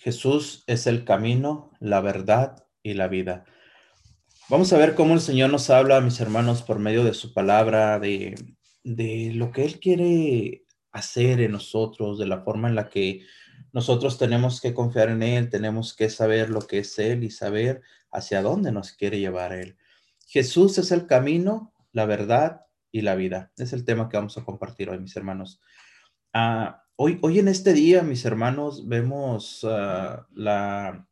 Jesús es el camino, la verdad y la vida. Vamos a ver cómo el Señor nos habla, mis hermanos, por medio de su palabra, de, de lo que Él quiere hacer en nosotros, de la forma en la que nosotros tenemos que confiar en Él, tenemos que saber lo que es Él y saber hacia dónde nos quiere llevar Él. Jesús es el camino, la verdad y la vida. Es el tema que vamos a compartir hoy, mis hermanos. Ah, Hoy, en este día, mis hermanos, vemos ah, la,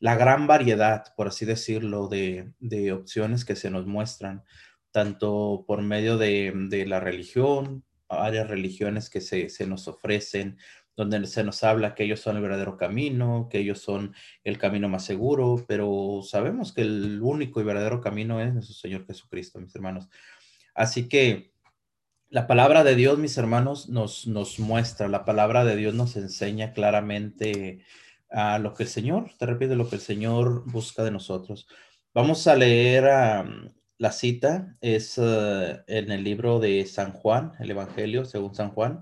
gran variedad, por así decirlo, de, opciones que se nos muestran, tanto por medio de, la religión, varias religiones que se, se, nos ofrecen, donde se nos habla que ellos son el verdadero camino, que ellos son el camino más seguro, pero sabemos que el único y verdadero camino es nuestro Señor Jesucristo, mis hermanos. Así que la palabra de Dios, mis hermanos, nos, nos muestra, la palabra de Dios nos enseña claramente a lo que el Señor, te repito, lo que el Señor busca de nosotros. Vamos a leer la cita, es eh, en el libro de San Juan, el Evangelio según San Juan,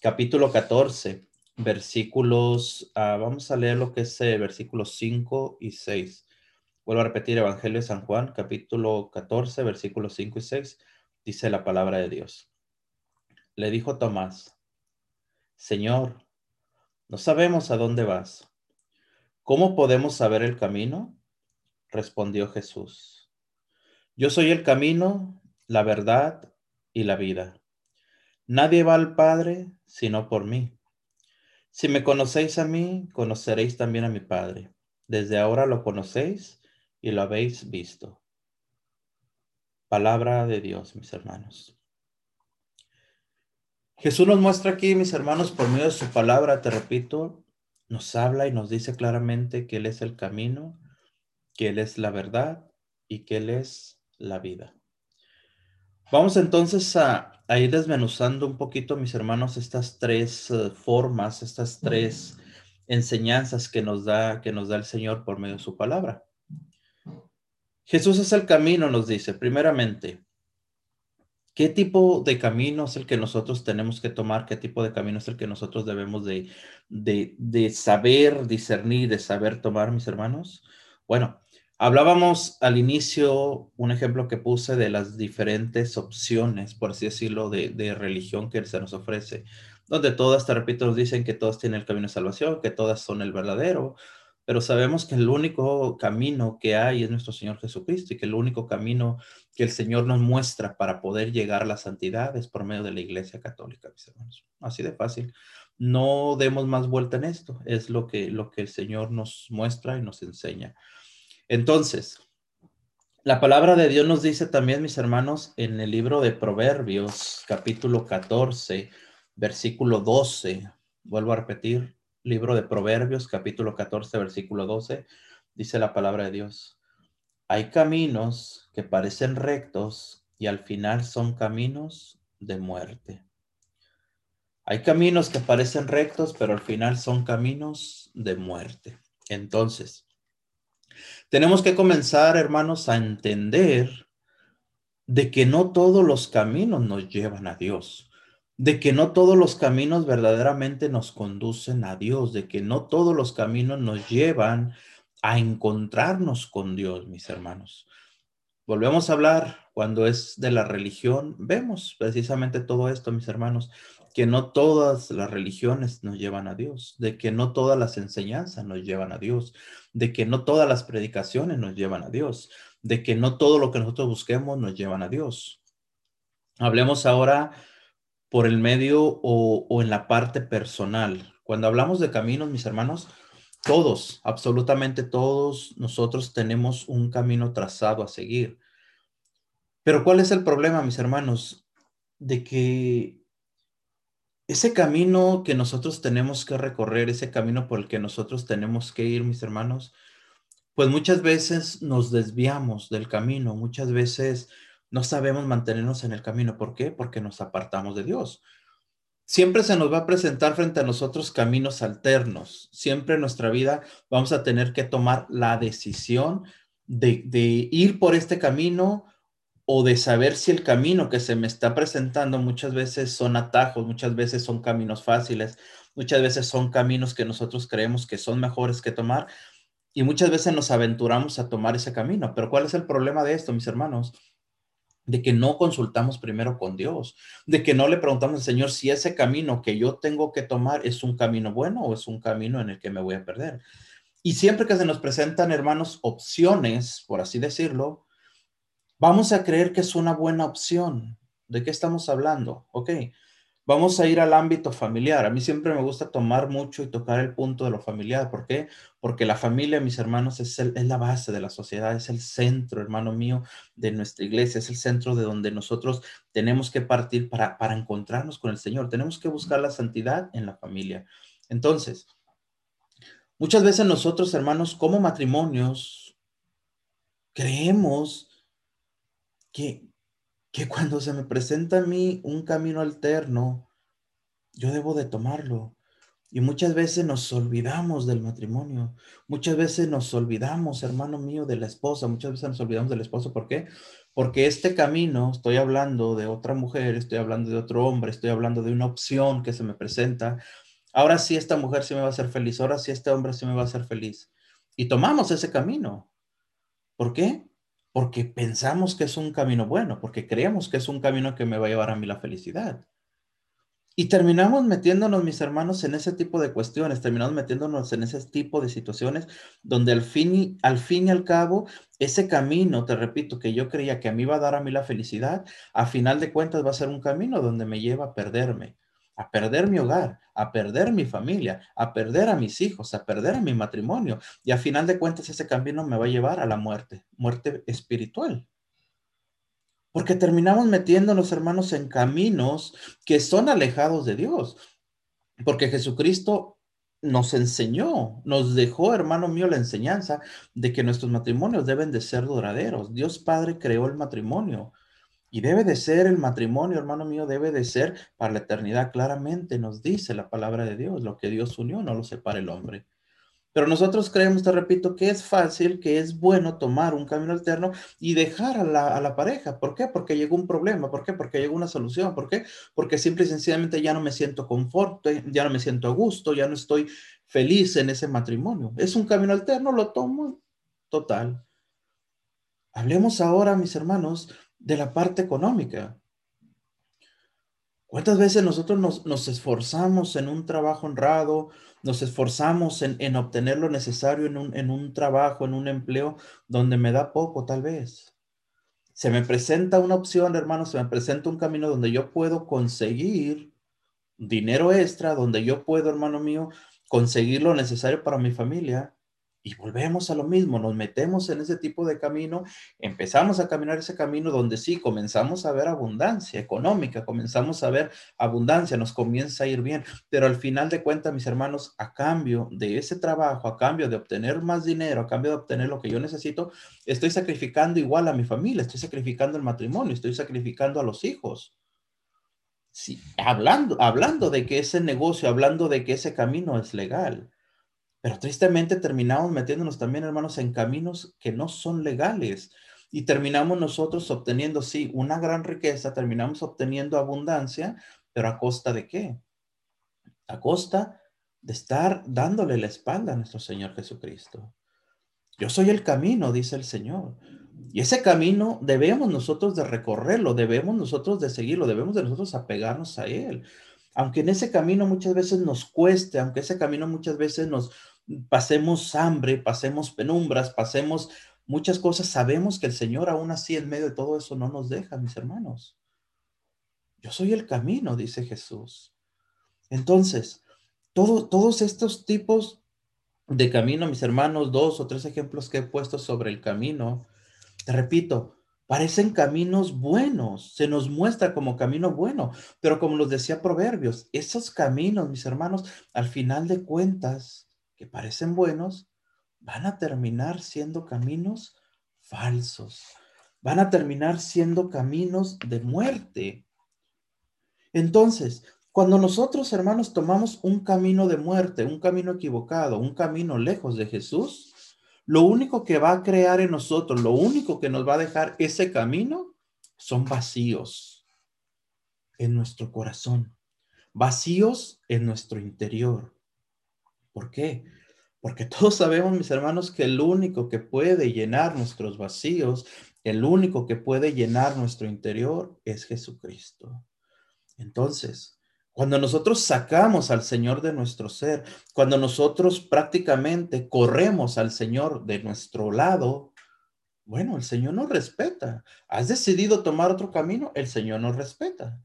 capítulo 14, versículos, ah, vamos a leer lo que es eh, versículos 5 y 6. Vuelvo a repetir, Evangelio de San Juan, capítulo 14, versículos 5 y 6, dice la palabra de Dios. Le dijo Tomás, Señor, no sabemos a dónde vas. ¿Cómo podemos saber el camino? Respondió Jesús. Yo soy el camino, la verdad y la vida. Nadie va al Padre sino por mí. Si me conocéis a mí, conoceréis también a mi Padre. Desde ahora lo conocéis y lo habéis visto. Palabra de Dios, mis hermanos. Jesús nos muestra aquí, mis hermanos, por medio de su palabra, te repito, nos habla y nos dice claramente que Él es el camino, que Él es la verdad y que Él es la vida. Vamos entonces a, ir desmenuzando un poquito, mis hermanos, estas tres eh, formas, estas tres enseñanzas que nos da, que nos da el Señor por medio de su palabra. Jesús es el camino, nos dice, primeramente. ¿Qué tipo de camino es el que nosotros tenemos que tomar? ¿Qué tipo de camino es el que nosotros debemos de, de, saber discernir, de saber tomar, mis hermanos? Bueno, hablábamos al inicio, un ejemplo que puse de las diferentes opciones, por así decirlo, de, de religión que se nos ofrece, donde todas, te repito, nos dicen que todas tienen el camino de salvación, que todas son el verdadero, pero sabemos que el único camino que hay es nuestro Señor Jesucristo y que el único camino que el Señor nos muestra para poder llegar a la santidad es por medio de la Iglesia Católica, mis hermanos. Así de fácil. No demos más vuelta en esto, es lo que, lo que el Señor nos muestra y nos enseña. Entonces, la palabra de Dios nos dice también, mis hermanos, en el libro de Proverbios, capítulo 14, versículo 12, vuelvo a repetir, libro de Proverbios, capítulo 14, versículo 12, dice la palabra de Dios. Hay caminos que parecen rectos y al final son caminos de muerte. Hay caminos que parecen rectos, pero al final son caminos de muerte. Entonces, tenemos que comenzar, hermanos, a entender de que no todos los caminos nos llevan a Dios de que no todos los caminos verdaderamente nos conducen a Dios, de que no todos los caminos nos llevan a encontrarnos con Dios, mis hermanos. Volvemos a hablar cuando es de la religión, vemos precisamente todo esto, mis hermanos, que no todas las religiones nos llevan a Dios, de que no todas las enseñanzas nos llevan a Dios, de que no todas las predicaciones nos llevan a Dios, de que no todo lo que nosotros busquemos nos llevan a Dios. Hablemos ahora por el medio o, en la parte personal. Cuando hablamos de caminos, mis hermanos, todos, absolutamente todos nosotros tenemos un camino trazado a seguir. Pero ¿cuál es el problema, mis hermanos? De que ese camino que nosotros tenemos que recorrer, ese camino por el que nosotros tenemos que ir, mis hermanos, pues muchas veces nos desviamos del camino, muchas veces no sabemos mantenernos en el camino. ¿Por qué? Porque nos apartamos de Dios. Siempre se nos va a presentar frente a nosotros caminos alternos. Siempre en nuestra vida vamos a tener que tomar la decisión de, de ir por este camino o de saber si el camino que se me está presentando muchas veces son atajos, muchas veces son caminos fáciles, muchas veces son caminos que nosotros creemos que son mejores que tomar y muchas veces nos aventuramos a tomar ese camino. Pero ¿cuál es el problema de esto, mis hermanos? De que no consultamos primero con Dios, de que no le preguntamos al Señor si ese camino que yo tengo que tomar es un camino bueno o es un camino en el que me voy a perder. Y siempre que se nos presentan, hermanos, opciones, por así decirlo, vamos a creer que es una buena opción. ¿De qué estamos hablando? Ok, vamos a ir al ámbito familiar. A mí siempre me gusta tomar mucho y tocar el punto de lo familiar. ¿Por qué? Porque la familia, mis hermanos, es, es la base de la sociedad, es el centro, hermano mío, de nuestra iglesia, es el centro de donde nosotros tenemos que partir para, para encontrarnos con el Señor. Tenemos que buscar la santidad en la familia. Entonces, Muchas veces nosotros, hermanos, como matrimonios, creemos que, que cuando se me presenta a mí un camino alterno, yo debo de tomarlo. Y muchas veces nos olvidamos del matrimonio. Muchas veces nos olvidamos, hermano mío, de la esposa. Muchas veces nos olvidamos del esposo. ¿Por qué? Porque este camino, estoy hablando de otra mujer, estoy hablando de otro hombre, estoy hablando de una opción que se me presenta, ahora sí esta mujer sí me va a hacer feliz, ahora sí este hombre sí me va a hacer feliz. Y tomamos ese camino. ¿Por qué? Porque pensamos que es un camino bueno, porque creemos que es un camino que me va a llevar a mí la felicidad. Y terminamos metiéndonos, mis hermanos, en ese tipo de cuestiones, terminamos metiéndonos en ese tipo de situaciones donde al fin y al, fin y al cabo, ese camino, te repito, que yo creía que a mí iba a dar a mí la felicidad, a final de cuentas va a ser un camino donde me lleva a perderme, a perder mi hogar, a perder mi familia, a perder a mis hijos, a perder a mi matrimonio. Y a final de cuentas ese camino me va a llevar a la muerte, muerte espiritual. Porque terminamos metiéndonos, hermanos, en caminos que son alejados de Dios. Porque Jesucristo nos enseñó, nos dejó, hermano mío, la enseñanza de que nuestros matrimonios deben de ser duraderos. Dios Padre creó el matrimonio y debe de ser el matrimonio, hermano mío, debe de ser para la eternidad. Claramente nos dice la palabra de Dios, lo que Dios unió no lo separa el hombre. Pero nosotros creemos, te repito, que es fácil, que es bueno tomar un camino alterno y dejar a la, pareja. ¿Por qué? Porque llegó un problema. ¿Por qué? Porque llegó una solución. ¿Por qué? Porque simple y sencillamente ya no me siento confort, ya no me siento a gusto, ya no estoy feliz en ese matrimonio. Es un camino alterno, lo tomo total. Hablemos ahora, mis hermanos, de la parte económica. ¿Cuántas veces nosotros nos, esforzamos en un trabajo honrado, nos esforzamos en, obtener lo necesario en un, en un trabajo, en un empleo donde me da poco tal vez? Se me presenta una opción, hermano, se me presenta un camino donde yo puedo conseguir dinero extra, donde yo puedo, hermano mío, conseguir lo necesario para mi familia y volvemos a lo mismo, nos metemos en ese tipo de camino, empezamos a caminar ese camino donde sí, comenzamos a ver abundancia económica, comenzamos a ver abundancia, nos comienza a ir bien, pero al final de cuentas, mis hermanos, a cambio de ese trabajo, a cambio de obtener más dinero, a cambio de obtener lo que yo necesito, estoy sacrificando igual a mi familia, estoy sacrificando el matrimonio, estoy sacrificando a los hijos. Sí, hablando, hablando de que ese negocio, hablando de que ese camino es legal. Pero tristemente terminamos metiéndonos también, hermanos, en caminos que no son legales. Y terminamos nosotros obteniendo, sí, una gran riqueza, terminamos obteniendo abundancia, pero a costa de qué? A costa de estar dándole la espalda a nuestro Señor Jesucristo. Yo soy el camino, dice el Señor. Y ese camino debemos nosotros de recorrerlo, debemos nosotros de seguirlo, debemos de nosotros apegarnos a Él. Aunque en ese camino muchas veces nos cueste, aunque ese camino muchas veces nos, pasemos hambre, pasemos penumbras, pasemos muchas cosas, sabemos que el Señor aún así en medio de todo eso no nos deja, mis hermanos. Yo soy el camino, dice Jesús. Entonces, todos estos tipos de camino, mis hermanos, dos o tres ejemplos que he puesto sobre el camino, te repito, parecen caminos buenos, se nos muestra como camino bueno, pero como los decía Proverbios, esos caminos, mis hermanos, al final de cuentas, que parecen buenos, van a terminar siendo caminos falsos, van a terminar siendo caminos de muerte. Entonces, cuando nosotros, hermanos, tomamos un camino de muerte, un camino equivocado, un camino lejos de Jesús, lo único que va a crear en nosotros, lo único que nos va a dejar ese camino son vacíos en nuestro corazón. vacíos en nuestro interior. ¿Por qué? Porque todos sabemos, mis hermanos, que el único que puede llenar nuestros vacíos, el único que puede llenar nuestro interior es Jesucristo. Entonces, cuando nosotros sacamos al Señor de nuestro ser, cuando nosotros prácticamente corremos al Señor de nuestro lado, bueno, el Señor nos respeta. Has decidido tomar otro camino, el Señor nos respeta.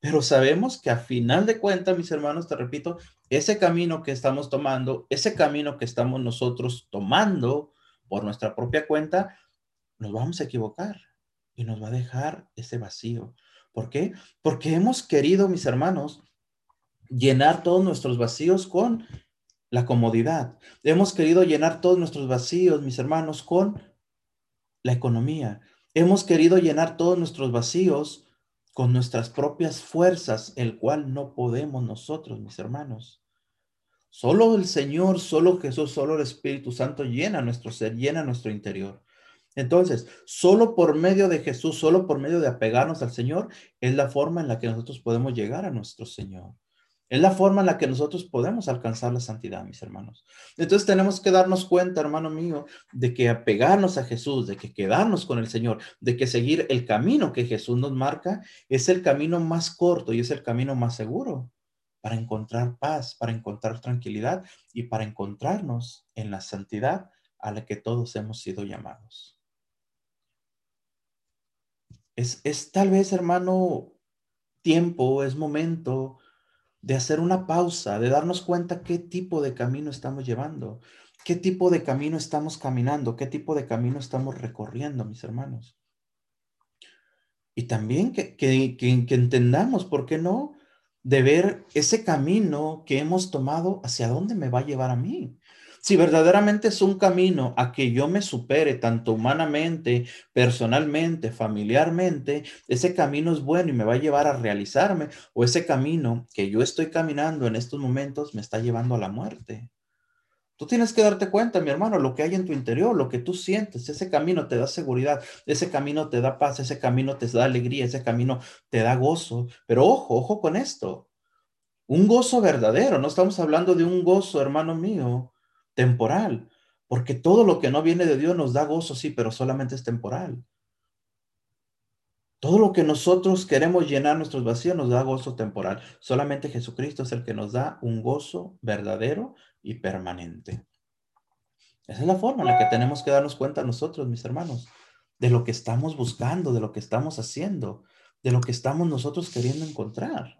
Pero sabemos que a final de cuentas, mis hermanos, te repito, ese camino que estamos tomando, ese camino que estamos nosotros tomando por nuestra propia cuenta, nos vamos a equivocar y nos va a dejar ese vacío. ¿Por qué? Porque hemos querido, mis hermanos, llenar todos nuestros vacíos con la comodidad. Hemos querido llenar todos nuestros vacíos, mis hermanos, con la economía. Hemos querido llenar todos nuestros vacíos con nuestras propias fuerzas, el cual no podemos nosotros, mis hermanos. Solo el Señor, solo Jesús, solo el Espíritu Santo llena nuestro ser, llena nuestro interior. Entonces, solo por medio de Jesús, solo por medio de apegarnos al Señor, es la forma en la que nosotros podemos llegar a nuestro Señor. Es la forma en la que nosotros podemos alcanzar la santidad, mis hermanos. Entonces tenemos que darnos cuenta, hermano mío, de que apegarnos a Jesús, de que quedarnos con el Señor, de que seguir el camino que Jesús nos marca es el camino más corto y es el camino más seguro para encontrar paz, para encontrar tranquilidad y para encontrarnos en la santidad a la que todos hemos sido llamados. Es, es tal vez, hermano, tiempo, es momento de hacer una pausa, de darnos cuenta qué tipo de camino estamos llevando, qué tipo de camino estamos caminando, qué tipo de camino estamos recorriendo, mis hermanos. Y también que, que, que, entendamos, ¿por qué no? De ver ese camino que hemos tomado, hacia dónde me va a llevar a mí. Si verdaderamente es un camino a que yo me supere tanto humanamente, personalmente, familiarmente, ese camino es bueno y me va a llevar a realizarme, o ese camino que yo estoy caminando en estos momentos me está llevando a la muerte. Tú tienes que darte cuenta, mi hermano, lo que hay en tu interior, lo que tú sientes, ese camino te da seguridad, ese camino te da paz, ese camino te da alegría, ese camino te da gozo. Pero ojo, ojo con esto. Un gozo verdadero, no estamos hablando de un gozo, hermano mío, temporal, porque todo lo que no viene de Dios nos da gozo, sí, pero solamente es temporal. Todo lo que nosotros queremos llenar nuestros vacíos nos da gozo temporal. Solamente Jesucristo es el que nos da un gozo verdadero y permanente. Esa es la forma en la que tenemos que darnos cuenta nosotros, mis hermanos, de lo que estamos buscando, de lo que estamos haciendo, de lo que estamos nosotros queriendo encontrar.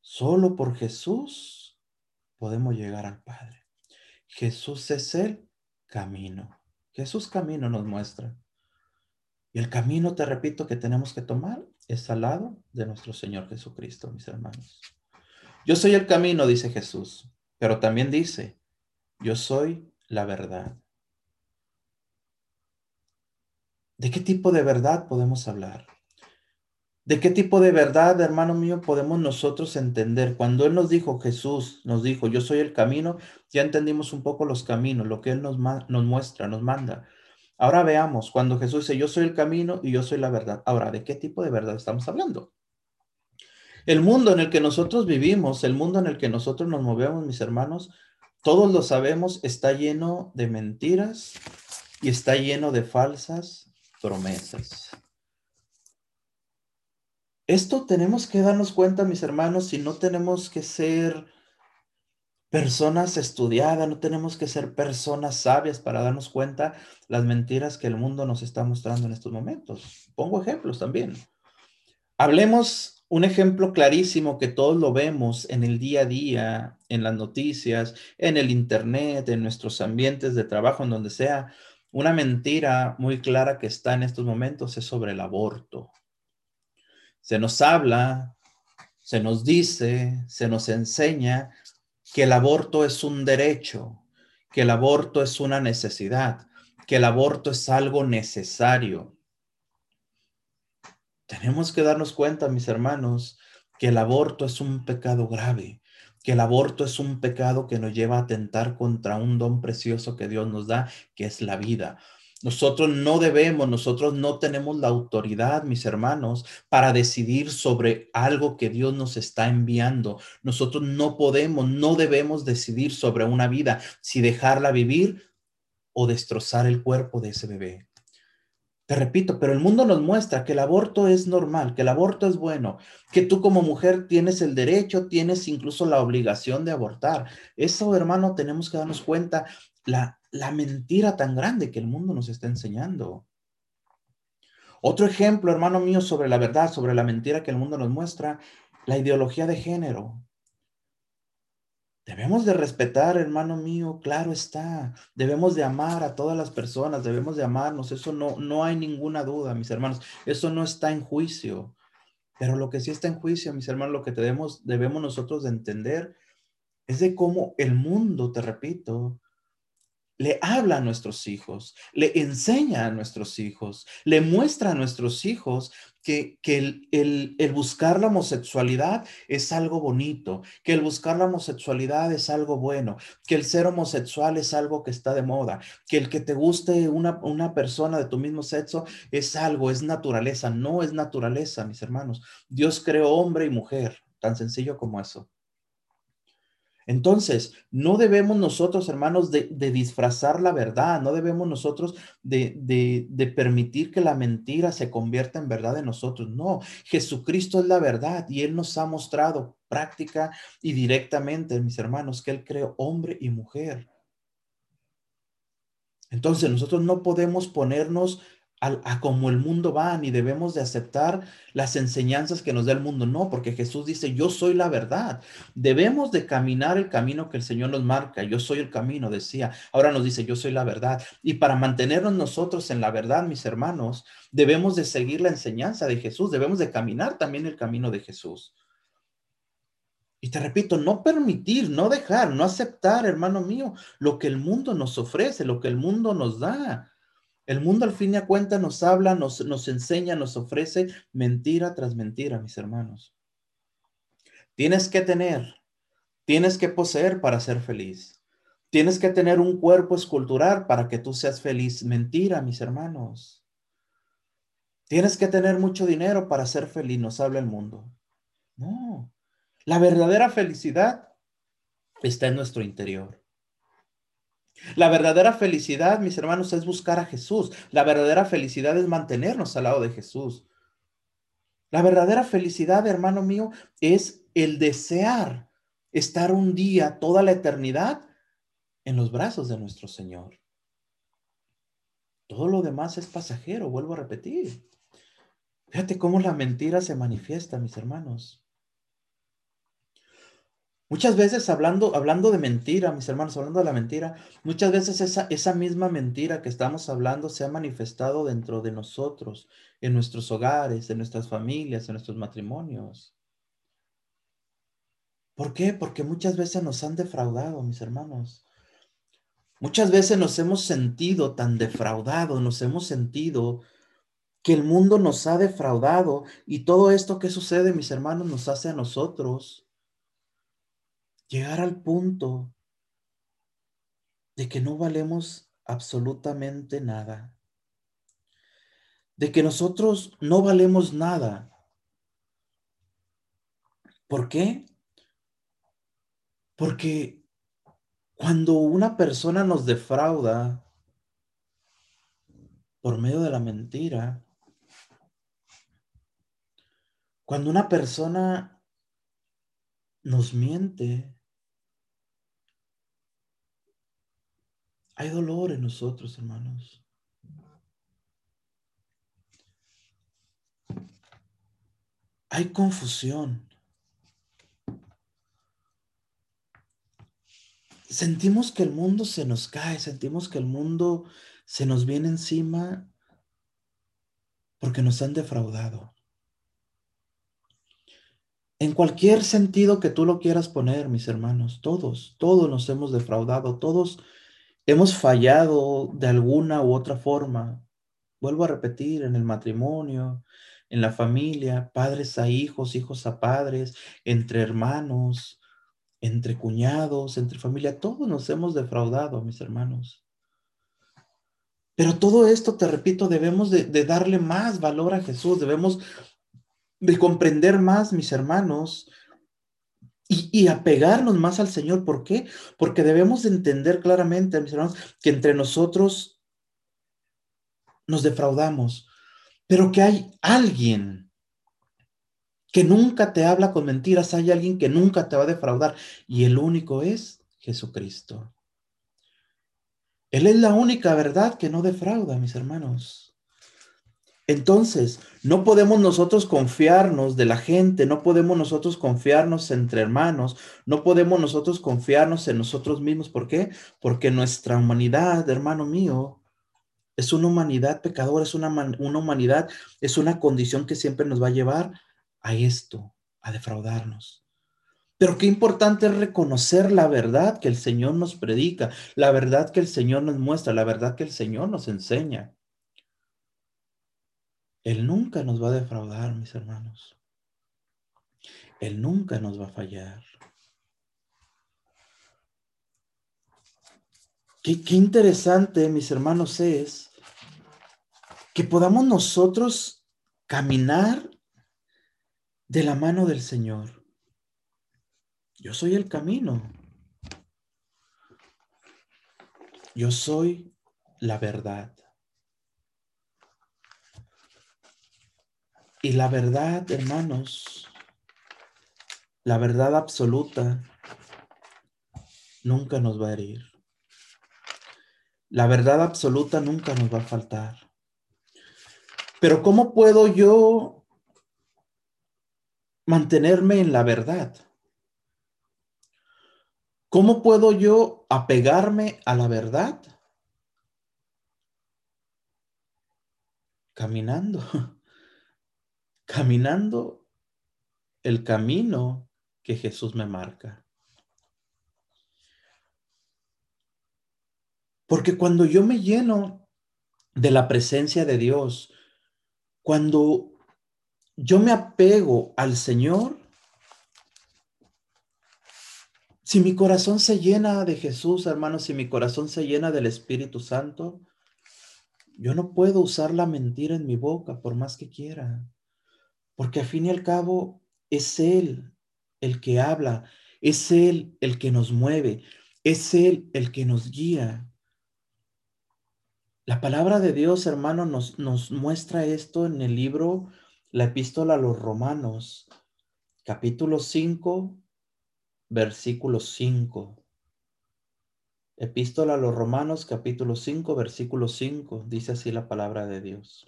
Solo por Jesús podemos llegar al Padre. Jesús es el camino. Jesús camino nos muestra. Y el camino, te repito, que tenemos que tomar es al lado de nuestro Señor Jesucristo, mis hermanos. Yo soy el camino, dice Jesús, pero también dice, yo soy la verdad. ¿De qué tipo de verdad podemos hablar? ¿De qué tipo de verdad, hermano mío, podemos nosotros entender? Cuando Él nos dijo, Jesús nos dijo, yo soy el camino, ya entendimos un poco los caminos, lo que Él nos, muestra, nos manda. Ahora veamos, cuando Jesús dice, yo soy el camino y yo soy la verdad. Ahora, ¿de qué tipo de verdad estamos hablando? El mundo en el que nosotros vivimos, el mundo en el que nosotros nos movemos, mis hermanos, todos lo sabemos, está lleno de mentiras y está lleno de falsas promesas. Esto tenemos que darnos cuenta, mis hermanos, si no tenemos que ser personas estudiadas, no tenemos que ser personas sabias para darnos cuenta las mentiras que el mundo nos está mostrando en estos momentos. Pongo ejemplos también. Hablemos un ejemplo clarísimo que todos lo vemos en el día a día, en las noticias, en el internet, en nuestros ambientes de trabajo, en donde sea. Una mentira muy clara que está en estos momentos es sobre el aborto se nos habla, se nos dice, se nos enseña que el aborto es un derecho, que el aborto es una necesidad, que el aborto es algo necesario. Tenemos que darnos cuenta, mis hermanos, que el aborto es un pecado grave, que el aborto es un pecado que nos lleva a atentar contra un don precioso que Dios nos da, que es la vida. Nosotros no debemos, nosotros no tenemos la autoridad, mis hermanos, para decidir sobre algo que Dios nos está enviando. Nosotros no podemos, no debemos decidir sobre una vida, si dejarla vivir o destrozar el cuerpo de ese bebé. Te repito, pero el mundo nos muestra que el aborto es normal, que el aborto es bueno, que tú como mujer tienes el derecho, tienes incluso la obligación de abortar. Eso, hermano, tenemos que darnos cuenta la, la mentira tan grande que el mundo nos está enseñando. Otro ejemplo, hermano mío, sobre la verdad, sobre la mentira que el mundo nos muestra, la ideología de género. Debemos de respetar, hermano mío, claro está. Debemos de amar a todas las personas, debemos de amarnos. Eso no, no hay ninguna duda, mis hermanos. Eso no está en juicio. Pero lo que sí está en juicio, mis hermanos, lo que debemos, debemos nosotros de entender es de cómo el mundo, te repito, le habla a nuestros hijos, le enseña a nuestros hijos, le muestra a nuestros hijos que, el, el, buscar la homosexualidad es algo bonito, que el buscar la homosexualidad es algo bueno, que el ser homosexual es algo que está de moda, que el que te guste una, una persona de tu mismo sexo es algo, es naturaleza, no es naturaleza, mis hermanos. Dios creó hombre y mujer, tan sencillo como eso. Entonces, no debemos nosotros, hermanos, de, disfrazar la verdad, no debemos nosotros de, de, permitir que la mentira se convierta en verdad en nosotros. No, Jesucristo es la verdad y Él nos ha mostrado práctica y directamente, mis hermanos, que Él creó hombre y mujer. Entonces, nosotros no podemos ponernos a, como el mundo va, ni debemos de aceptar las enseñanzas que nos da el mundo. No, porque Jesús dice, yo soy la verdad. Debemos de caminar el camino que el Señor nos marca. Yo soy el camino, decía. Ahora nos dice, yo soy la verdad. Y para mantenernos nosotros en la verdad, mis hermanos, debemos de seguir la enseñanza de Jesús. Debemos de caminar también el camino de Jesús. Y te repito, no permitir, no dejar, no aceptar, hermano mío, lo que el mundo nos ofrece, lo que el mundo nos da. El mundo al fin y a cuenta nos habla, nos, nos enseña, nos ofrece mentira tras mentira, mis hermanos. Tienes que tener, tienes que poseer para ser feliz. Tienes que tener un cuerpo escultural para que tú seas feliz. Mentira, mis hermanos. Tienes que tener mucho dinero para ser feliz, nos habla el mundo. No, la verdadera felicidad está en nuestro interior. La verdadera felicidad, mis hermanos, es buscar a Jesús. La verdadera felicidad es mantenernos al lado de Jesús. La verdadera felicidad, hermano mío, es el desear estar un día, toda la eternidad, en los brazos de nuestro Señor. Todo lo demás es pasajero, vuelvo a repetir. Fíjate cómo la mentira se manifiesta, mis hermanos. Muchas veces hablando, hablando de mentira, mis hermanos, hablando de la mentira, muchas veces esa, esa misma mentira que estamos hablando se ha manifestado dentro de nosotros, en nuestros hogares, en nuestras familias, en nuestros matrimonios. ¿Por qué? Porque muchas veces nos han defraudado, mis hermanos. Muchas veces nos hemos sentido tan defraudados, nos hemos sentido que el mundo nos ha defraudado y todo esto que sucede, mis hermanos, nos hace a nosotros llegar al punto de que no valemos absolutamente nada, de que nosotros no valemos nada. ¿Por qué? Porque cuando una persona nos defrauda por medio de la mentira, cuando una persona nos miente, Hay dolor en nosotros, hermanos. Hay confusión. Sentimos que el mundo se nos cae, sentimos que el mundo se nos viene encima porque nos han defraudado. En cualquier sentido que tú lo quieras poner, mis hermanos, todos, todos nos hemos defraudado, todos hemos fallado de alguna u otra forma. Vuelvo a repetir, en el matrimonio, en la familia, padres a hijos, hijos a padres, entre hermanos, entre cuñados, entre familia, todos nos hemos defraudado, mis hermanos. Pero todo esto, te repito, debemos de, darle más valor a Jesús, debemos de comprender más, mis hermanos, y, apegarnos más al Señor. ¿Por qué? Porque debemos de entender claramente, mis hermanos, que entre nosotros nos defraudamos, pero que hay alguien que nunca te habla con mentiras, hay alguien que nunca te va a defraudar, y el único es Jesucristo. Él es la única verdad que no defrauda, mis hermanos. Entonces, no podemos nosotros confiarnos de la gente, no podemos nosotros confiarnos entre hermanos, no podemos nosotros confiarnos en nosotros mismos. ¿Por qué? Porque nuestra humanidad, hermano mío, es una humanidad pecadora, es una, una humanidad, es una condición que siempre nos va a llevar a esto, a defraudarnos. Pero qué importante es reconocer la verdad que el Señor nos predica, la verdad que el Señor nos muestra, la verdad que el Señor nos enseña. Él nunca nos va a defraudar, mis hermanos. Él nunca nos va a fallar. Qué, qué interesante, mis hermanos, es que podamos nosotros caminar de la mano del Señor. Yo soy el camino. Yo soy la verdad. Y la verdad, hermanos, la verdad absoluta nunca nos va a herir. La verdad absoluta nunca nos va a faltar. Pero ¿cómo puedo yo mantenerme en la verdad? ¿Cómo puedo yo apegarme a la verdad? Caminando, caminando el camino que Jesús me marca. Porque cuando yo me lleno de la presencia de Dios, cuando yo me apego al Señor, Si mi corazón se llena de Jesús, hermanos, si mi corazón se llena del Espíritu Santo, yo no puedo usar la mentira en mi boca por más que quiera, porque al fin y al cabo es Él el que habla, es Él el que nos mueve, es Él el que nos guía. La palabra de Dios, hermano, nos, muestra esto en el libro, la epístola a los romanos, capítulo 5, versículo 5. Epístola a los Romanos, capítulo 5, versículo 5. Dice así la palabra de Dios.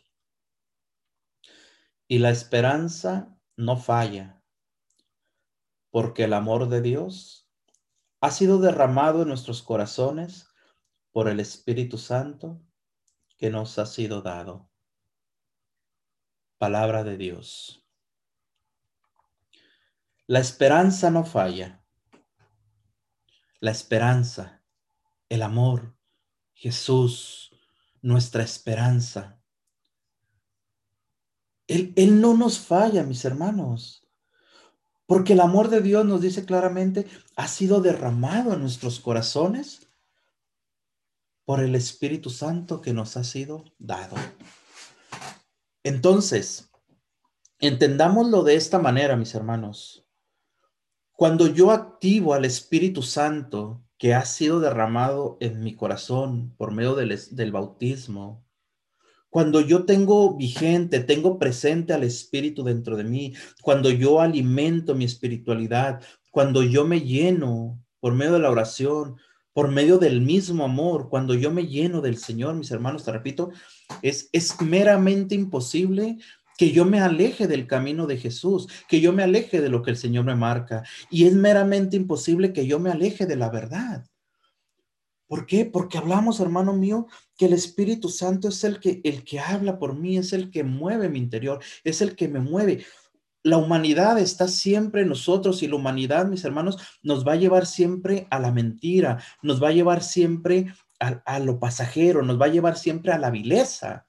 Y la esperanza no falla, porque el amor de Dios ha sido derramado en nuestros corazones por el Espíritu Santo que nos ha sido dado. Palabra de Dios. La esperanza no falla la esperanza, el amor, Jesús, nuestra esperanza. Él, no nos falla, mis hermanos, porque el amor de Dios nos dice claramente, ha sido derramado en nuestros corazones por el Espíritu Santo que nos ha sido dado. Entonces, entendámoslo de esta manera, mis hermanos. Cuando yo activo al Espíritu Santo que ha sido derramado en mi corazón por medio del, bautismo, cuando yo tengo vigente, tengo presente al Espíritu dentro de mí, cuando yo alimento mi espiritualidad, cuando yo me lleno por medio de la oración, por medio del mismo amor, cuando yo me lleno del Señor, mis hermanos, te repito, es, es meramente imposible que yo me aleje del camino de Jesús, que yo me aleje de lo que el Señor me marca. Y es meramente imposible que yo me aleje de la verdad. ¿Por qué? Porque hablamos, hermano mío, que el Espíritu Santo es el que, el que habla por mí, es el que mueve mi interior, es el que me mueve. La humanidad está siempre en nosotros y la humanidad, mis hermanos, nos va a llevar siempre a la mentira, nos va a llevar siempre a, a lo pasajero, nos va a llevar siempre a la vileza.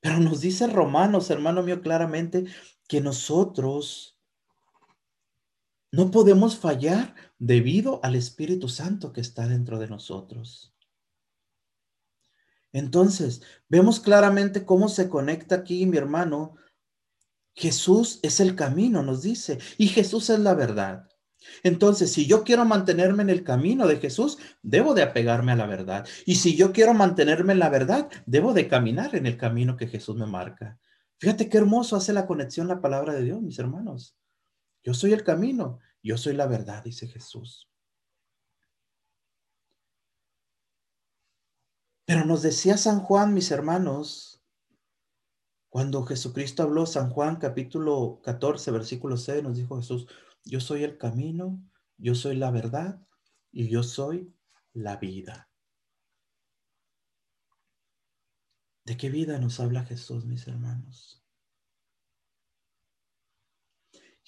Pero nos dice Romanos, hermano mío, claramente que nosotros no podemos fallar debido al Espíritu Santo que está dentro de nosotros. Entonces, vemos claramente cómo se conecta aquí, mi hermano. Jesús es el camino, nos dice, y Jesús es la verdad. Entonces, si yo quiero mantenerme en el camino de Jesús, debo de apegarme a la verdad. Y si yo quiero mantenerme en la verdad, debo de caminar en el camino que Jesús me marca. Fíjate qué hermoso hace la conexión la palabra de Dios, mis hermanos. Yo soy el camino, yo soy la verdad, dice Jesús. Pero nos decía San Juan, mis hermanos, cuando Jesucristo habló, San Juan capítulo 14, versículo 6, nos dijo Jesús, yo soy el camino, yo soy la verdad y yo soy la vida. ¿De qué vida nos habla Jesús, mis hermanos?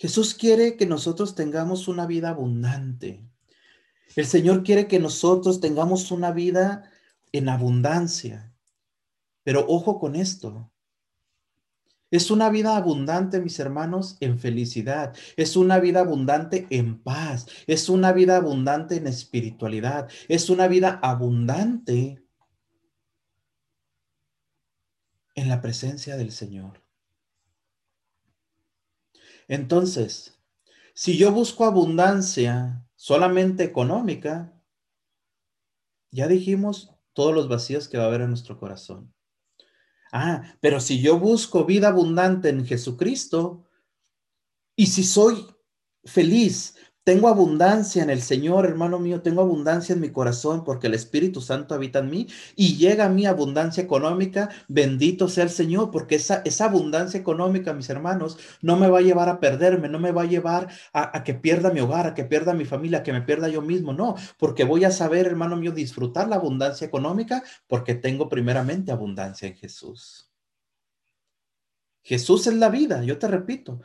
Jesús quiere que nosotros tengamos una vida abundante. El Señor quiere que nosotros tengamos una vida en abundancia. Pero ojo con esto. Es una vida abundante, mis hermanos, en felicidad. Es una vida abundante en paz. Es una vida abundante en espiritualidad. Es una vida abundante en la presencia del Señor. Entonces, si yo busco abundancia solamente económica, ya dijimos, todos los vacíos que va a haber en nuestro corazón. Ah, pero si yo busco vida abundante en Jesucristo y si soy feliz, tengo abundancia en el Señor, hermano mío, tengo abundancia en mi corazón porque el Espíritu Santo habita en mí y llega a mi abundancia económica. Bendito sea el Señor porque esa, esa abundancia económica, mis hermanos, no me va a llevar a perderme, no me va a llevar a, a que pierda mi hogar, a que pierda mi familia, a que me pierda yo mismo. No, porque voy a saber, hermano mío, disfrutar la abundancia económica porque tengo primeramente abundancia en Jesús. Jesús es la vida, yo te repito,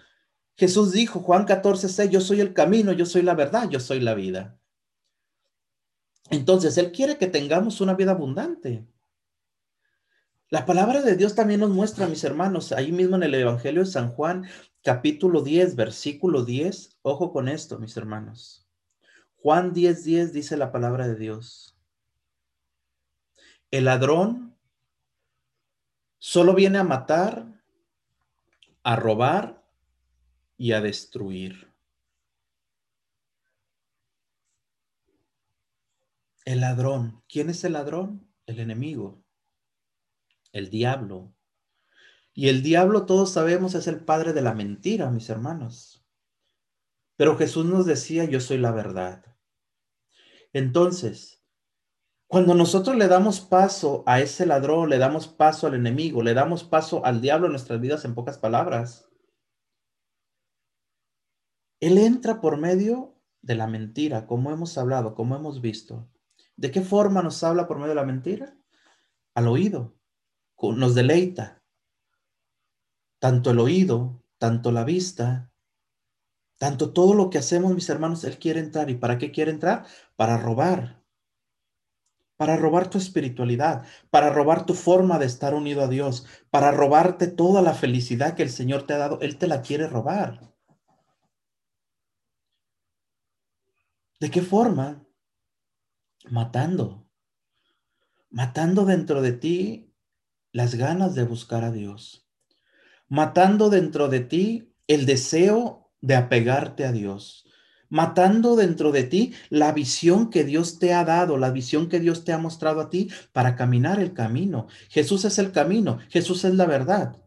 Jesús dijo, Juan 14, 6, yo soy el camino, yo soy la verdad, yo soy la vida. Entonces, Él quiere que tengamos una vida abundante. La palabra de Dios también nos muestra, mis hermanos, ahí mismo en el Evangelio de San Juan, capítulo 10, versículo 10. Ojo con esto, mis hermanos. Juan 10, 10 dice la palabra de Dios. El ladrón solo viene a matar, a robar y a destruir. El ladrón. ¿Quién es el ladrón? El enemigo. El diablo. Y el diablo, todos sabemos, es el padre de la mentira, mis hermanos. Pero Jesús nos decía, yo soy la verdad. Entonces, cuando nosotros le damos paso a ese ladrón, le damos paso al enemigo, le damos paso al diablo en nuestras vidas, en pocas palabras, él entra por medio de la mentira, como hemos hablado, como hemos visto. ¿De qué forma nos habla por medio de la mentira? Al oído, nos deleita. Tanto el oído, tanto la vista, tanto todo lo que hacemos, mis hermanos, Él quiere entrar. ¿Y para qué quiere entrar? Para robar. Para robar tu espiritualidad, para robar tu forma de estar unido a Dios, para robarte toda la felicidad que el Señor te ha dado. Él te la quiere robar. ¿De qué forma? Matando. Matando dentro de ti las ganas de buscar a Dios. Matando dentro de ti el deseo de apegarte a Dios. Matando dentro de ti la visión que Dios te ha dado, la visión que Dios te ha mostrado a ti para caminar el camino. Jesús es el camino, Jesús es la verdad.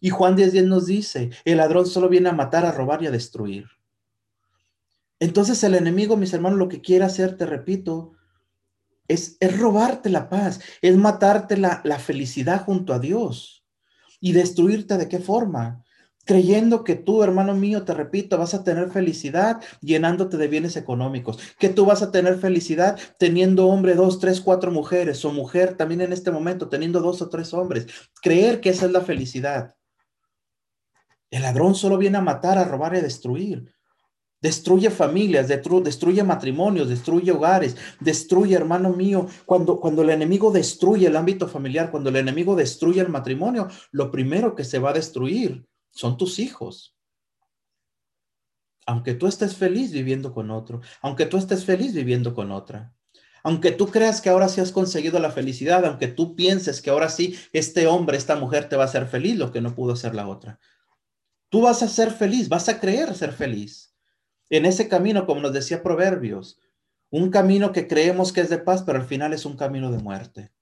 Y Juan 10.10 nos dice, el ladrón solo viene a matar, a robar y a destruir. Entonces el enemigo, mis hermanos, lo que quiere hacer, te repito, es, es robarte la paz, es matarte la, la felicidad junto a Dios y destruirte de qué forma. Creyendo que tú, hermano mío, te repito, vas a tener felicidad llenándote de bienes económicos, que tú vas a tener felicidad teniendo hombre, dos, tres, cuatro mujeres, o mujer también en este momento teniendo dos o tres hombres. Creer que esa es la felicidad. El ladrón solo viene a matar, a robar y a destruir. Destruye familias, destruye matrimonios, destruye hogares, destruye, hermano mío, cuando, cuando el enemigo destruye el ámbito familiar, cuando el enemigo destruye el matrimonio, lo primero que se va a destruir son tus hijos. Aunque tú estés feliz viviendo con otro, aunque tú estés feliz viviendo con otra, Aunque tú creas que ahora sí has conseguido la felicidad, aunque tú pienses que ahora sí este hombre, esta mujer te va a hacer feliz, lo que no pudo hacer la otra. Tú vas a ser feliz, vas a creer ser feliz. En ese camino, como nos decía Proverbios, un camino que creemos que es de paz, pero al final es un camino de muerte.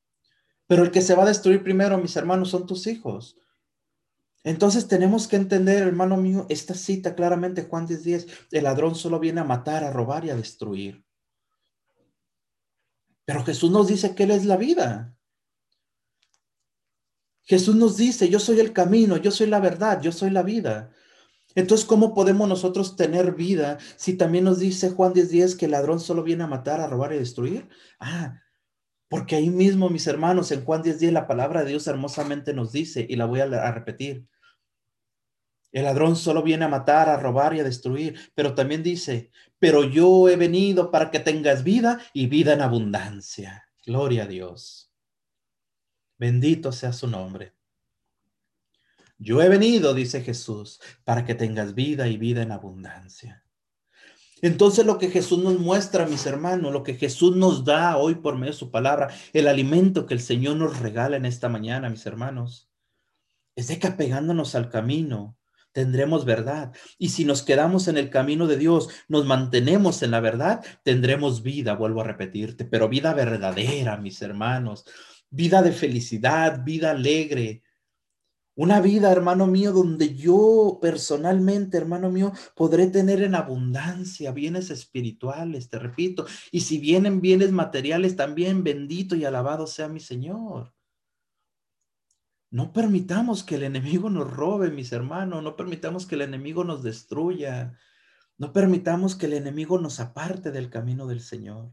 Pero el que se va a destruir primero, mis hermanos, son tus hijos. Entonces tenemos que entender, hermano mío, esta cita claramente, Juan 10:10, el ladrón solo viene a matar, a robar y a destruir. Pero Jesús nos dice que Él es la vida. Jesús nos dice, yo soy el camino, yo soy la verdad, yo soy la vida. Entonces, ¿cómo podemos nosotros tener vida si también nos dice Juan 10:10 que el ladrón solo viene a matar, a robar y destruir? Ah, porque ahí mismo, mis hermanos, en Juan 10:10 la palabra de Dios hermosamente nos dice, y la voy a, a repetir, el ladrón solo viene a matar, a robar y a destruir, pero también dice, pero yo he venido para que tengas vida y vida en abundancia. Gloria a Dios. Bendito sea su nombre. Yo he venido, dice Jesús, para que tengas vida y vida en abundancia. Entonces lo que Jesús nos muestra, mis hermanos, lo que Jesús nos da hoy por medio de su palabra, el alimento que el Señor nos regala en esta mañana, mis hermanos, es de que apegándonos al camino, tendremos verdad. Y si nos quedamos en el camino de Dios, nos mantenemos en la verdad, tendremos vida, vuelvo a repetirte, pero vida verdadera, mis hermanos, vida de felicidad, vida alegre. Una vida, hermano mío, donde yo personalmente, hermano mío, podré tener en abundancia bienes espirituales, te repito. Y si vienen bienes materiales, también bendito y alabado sea mi Señor. No permitamos que el enemigo nos robe, mis hermanos. No permitamos que el enemigo nos destruya. No permitamos que el enemigo nos aparte del camino del Señor.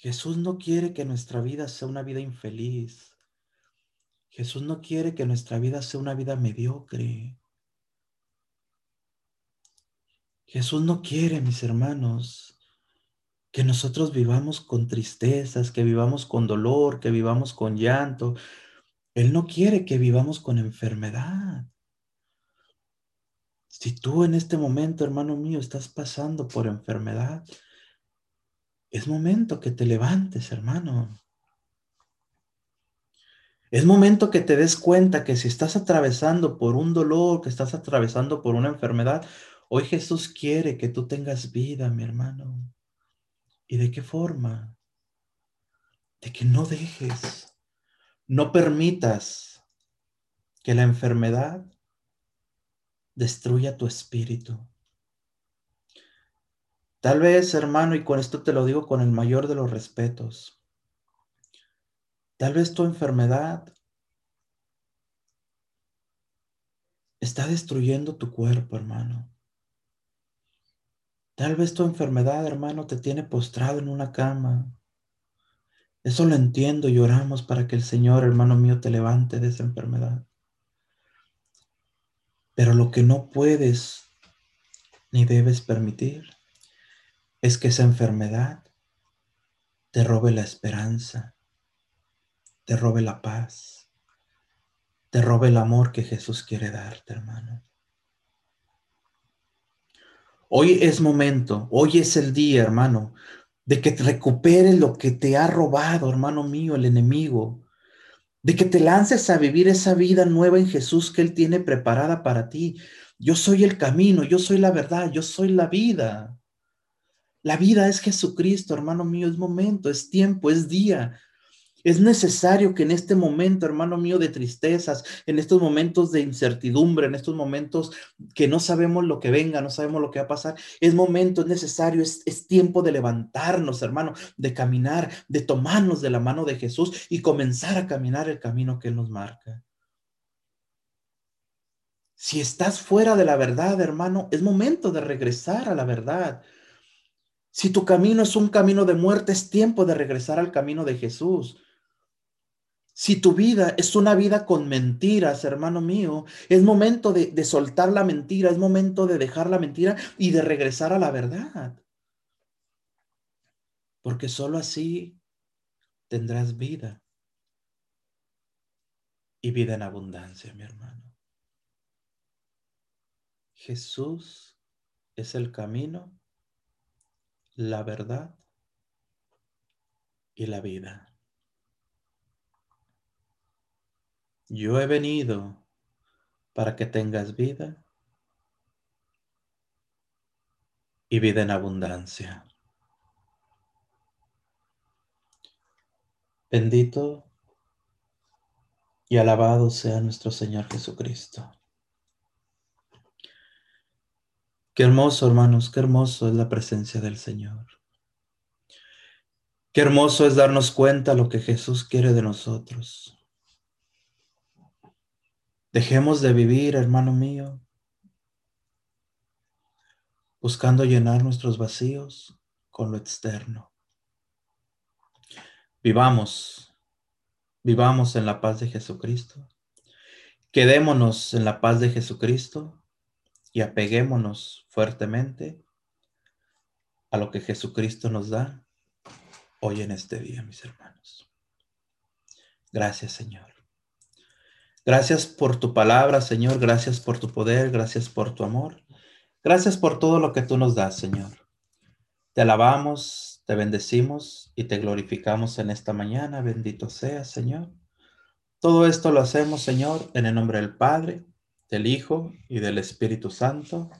Jesús no quiere que nuestra vida sea una vida infeliz. Jesús no quiere que nuestra vida sea una vida mediocre. Jesús no quiere, mis hermanos, que nosotros vivamos con tristezas, que vivamos con dolor, que vivamos con llanto. Él no quiere que vivamos con enfermedad. Si tú en este momento, hermano mío, estás pasando por enfermedad, es momento que te levantes, hermano. Es momento que te des cuenta que si estás atravesando por un dolor, que estás atravesando por una enfermedad, hoy Jesús quiere que tú tengas vida, mi hermano. ¿Y de qué forma? De que no dejes, no permitas que la enfermedad destruya tu espíritu. Tal vez, hermano, y con esto te lo digo con el mayor de los respetos, tal vez tu enfermedad está destruyendo tu cuerpo, hermano. Tal vez tu enfermedad, hermano, te tiene postrado en una cama. Eso lo entiendo y oramos para que el Señor, hermano mío, te levante de esa enfermedad. Pero lo que no puedes ni debes permitir es que esa enfermedad te robe la esperanza, te robe la paz, te robe el amor que Jesús quiere darte, hermano. Hoy es momento, hoy es el día, hermano, de que te recuperes lo que te ha robado, hermano mío, el enemigo. De que te lances a vivir esa vida nueva en Jesús que Él tiene preparada para ti. Yo soy el camino, yo soy la verdad, yo soy la vida. La vida es Jesucristo, hermano mío, es momento, es tiempo, es día. Es necesario que en este momento, hermano mío, de tristezas, en estos momentos de incertidumbre, en estos momentos que no sabemos lo que venga, no sabemos lo que va a pasar, es momento, es necesario, es, es tiempo de levantarnos, hermano, de caminar, de tomarnos de la mano de Jesús y comenzar a caminar el camino que Él nos marca. Si estás fuera de la verdad, hermano, es momento de regresar a la verdad. Si tu camino es un camino de muerte, es tiempo de regresar al camino de Jesús. Si tu vida es una vida con mentiras, hermano mío, es momento de, soltar la mentira, es momento de dejar la mentira y de regresar a la verdad. Porque solo así tendrás vida. Y vida en abundancia, mi hermano. Jesús es el camino, la verdad y la vida. Yo he venido para que tengas vida y vida en abundancia. Bendito y alabado sea nuestro Señor Jesucristo. Qué hermoso, hermanos, qué hermoso es la presencia del Señor. Qué hermoso es darnos cuenta lo que Jesús quiere de nosotros. Dejemos de vivir, hermano mío, buscando llenar nuestros vacíos con lo externo. Vivamos, vivamos en la paz de Jesucristo. Quedémonos en la paz de Jesucristo y apeguémonos fuertemente a lo que Jesucristo nos da hoy en este día, mis hermanos. Gracias, Señor. Gracias por tu palabra, Señor. Gracias por tu poder. Gracias por tu amor. Gracias por todo lo que tú nos das, Señor. Te alabamos, te bendecimos y te glorificamos en esta mañana. Bendito sea, Señor. Todo esto lo hacemos, Señor, en el nombre del Padre, del Hijo y del Espíritu Santo.